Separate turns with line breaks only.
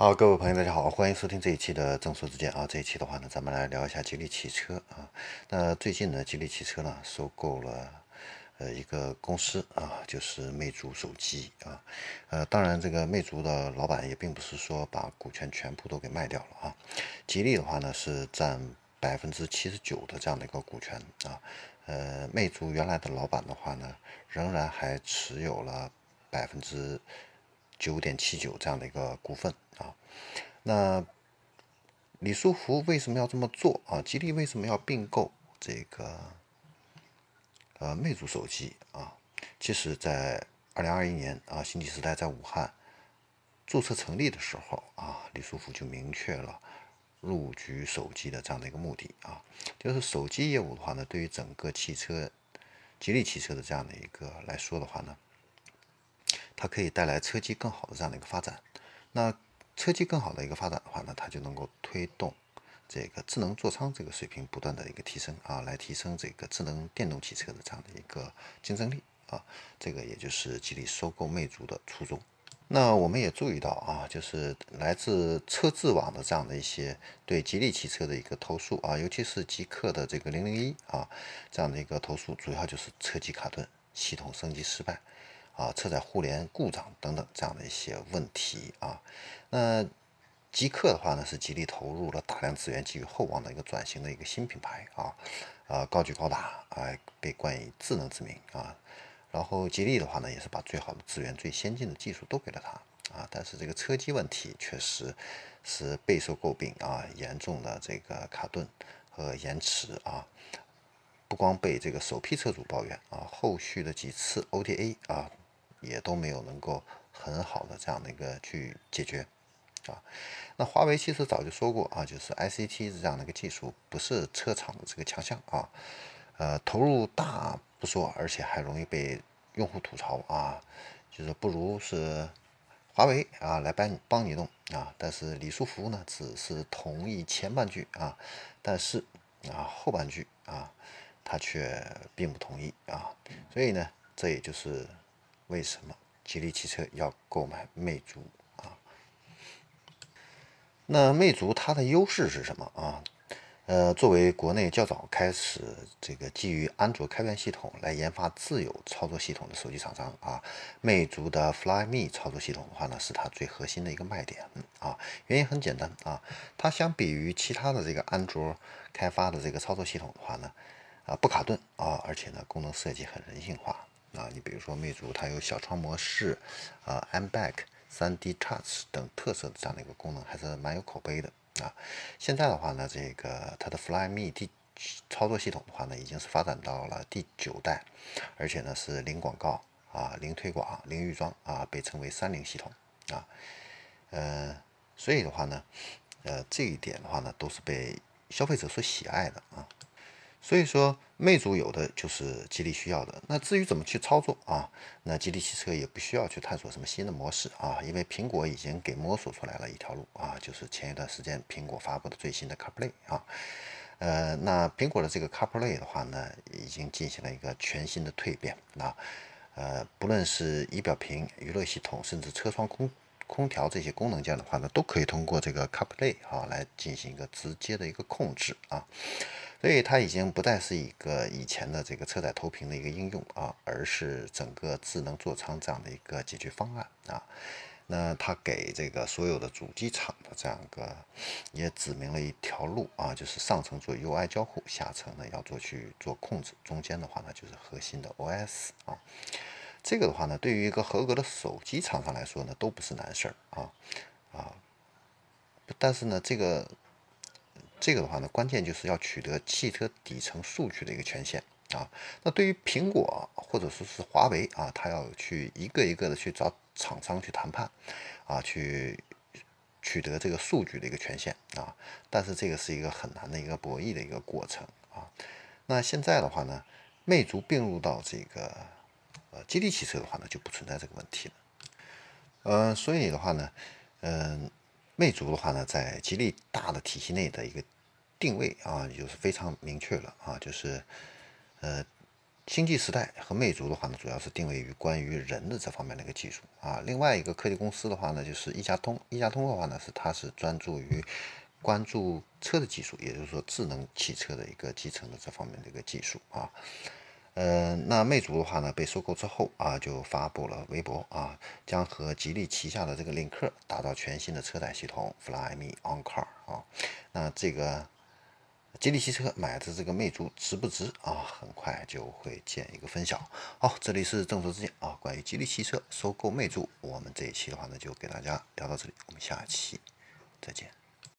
好，各位朋友，大家好，欢迎收听这一期的正说之见啊。这一期的话呢，咱们来聊一下吉利汽车啊。那最近呢，吉利汽车呢收购了呃一个公司啊，就是魅族手机啊。呃，当然这个魅族的老板也并不是说把股权全部都给卖掉了啊。吉利的话呢是占百分之七十九的这样的一个股权啊。呃，魅族原来的老板的话呢，仍然还持有了百分之。九点七九这样的一个股份啊，那李书福为什么要这么做啊？吉利为什么要并购这个呃魅族手机啊？其实，在二零二一年啊，星际时代在武汉注册成立的时候啊，李书福就明确了入局手机的这样的一个目的啊，就是手机业务的话呢，对于整个汽车吉利汽车的这样的一个来说的话呢。它可以带来车机更好的这样的一个发展，那车机更好的一个发展的话呢，它就能够推动这个智能座舱这个水平不断的一个提升啊，来提升这个智能电动汽车的这样的一个竞争力啊，这个也就是吉利收购魅族的初衷。那我们也注意到啊，就是来自车智网的这样的一些对吉利汽车的一个投诉啊，尤其是极客的这个零零一啊这样的一个投诉，主要就是车机卡顿、系统升级失败。啊，车载互联故障等等这样的一些问题啊，那极客的话呢，是吉利投入了大量资源、寄予厚望的一个转型的一个新品牌啊，呃，高举高打啊，被冠以智能之名啊。然后吉利的话呢，也是把最好的资源、最先进的技术都给了它啊。但是这个车机问题确实是备受诟病啊，严重的这个卡顿和延迟啊，不光被这个首批车主抱怨啊，后续的几次 OTA 啊。也都没有能够很好的这样的一个去解决啊。那华为其实早就说过啊，就是 ICT 这样的一个技术不是车厂的这个强项啊。呃，投入大不说，而且还容易被用户吐槽啊，就是不如是华为啊来帮你帮你弄啊。但是李书福呢，只是同意前半句啊，但是啊后半句啊他却并不同意啊。所以呢，这也就是。为什么吉利汽车要购买魅族啊？那魅族它的优势是什么啊？呃，作为国内较早开始这个基于安卓开源系统来研发自有操作系统的手机厂商啊，魅族的 Flyme 操作系统的话呢，是它最核心的一个卖点啊。原因很简单啊，它相比于其他的这个安卓开发的这个操作系统的话呢，啊不卡顿啊，而且呢功能设计很人性化。啊，你比如说魅族，它有小窗模式，啊，M Back、3D Touch 等特色的这样的一个功能，还是蛮有口碑的啊。现在的话呢，这个它的 Flyme 第操作系统的话呢，已经是发展到了第九代，而且呢是零广告啊、零推广、零预装啊，被称为三零系统啊。呃，所以的话呢，呃，这一点的话呢，都是被消费者所喜爱的啊。所以说，魅族有的就是吉利需要的。那至于怎么去操作啊？那吉利汽车也不需要去探索什么新的模式啊，因为苹果已经给摸索出来了一条路啊，就是前一段时间苹果发布的最新的 CarPlay 啊。呃，那苹果的这个 CarPlay 的话呢，已经进行了一个全新的蜕变啊。呃，不论是仪表屏、娱乐系统，甚至车窗空空调这些功能键的话呢，都可以通过这个 CarPlay 啊来进行一个直接的一个控制啊。所以它已经不再是一个以前的这个车载投屏的一个应用啊，而是整个智能座舱这样的一个解决方案啊。那它给这个所有的主机厂的这样一个也指明了一条路啊，就是上层做 UI 交互，下层呢要做去做控制，中间的话呢就是核心的 OS 啊。这个的话呢，对于一个合格的手机厂商来说呢，都不是难事儿啊啊。但是呢，这个。这个的话呢，关键就是要取得汽车底层数据的一个权限啊。那对于苹果或者说是华为啊，它要去一个一个的去找厂商去谈判啊，去取得这个数据的一个权限啊。但是这个是一个很难的一个博弈的一个过程啊。那现在的话呢，魅族并入到这个呃吉利汽车的话呢，就不存在这个问题了。呃，所以的话呢，嗯。魅族的话呢，在吉利大的体系内的一个定位啊，就是非常明确了啊，就是呃星际时代和魅族的话呢，主要是定位于关于人的这方面的一个技术啊。另外一个科技公司的话呢，就是一加通。一加通的话呢，是它是专注于关注车的技术，也就是说智能汽车的一个集成的这方面的一个技术啊。呃，那魅族的话呢，被收购之后啊，就发布了微博啊，将和吉利旗下的这个领克打造全新的车载系统 Flyme On Car 啊。那这个。吉利汽车买的这个魅族值不值啊？很快就会见一个分晓。好，这里是正说之见啊，关于吉利汽车收购魅族，我们这一期的话呢，就给大家聊到这里，我们下期再见。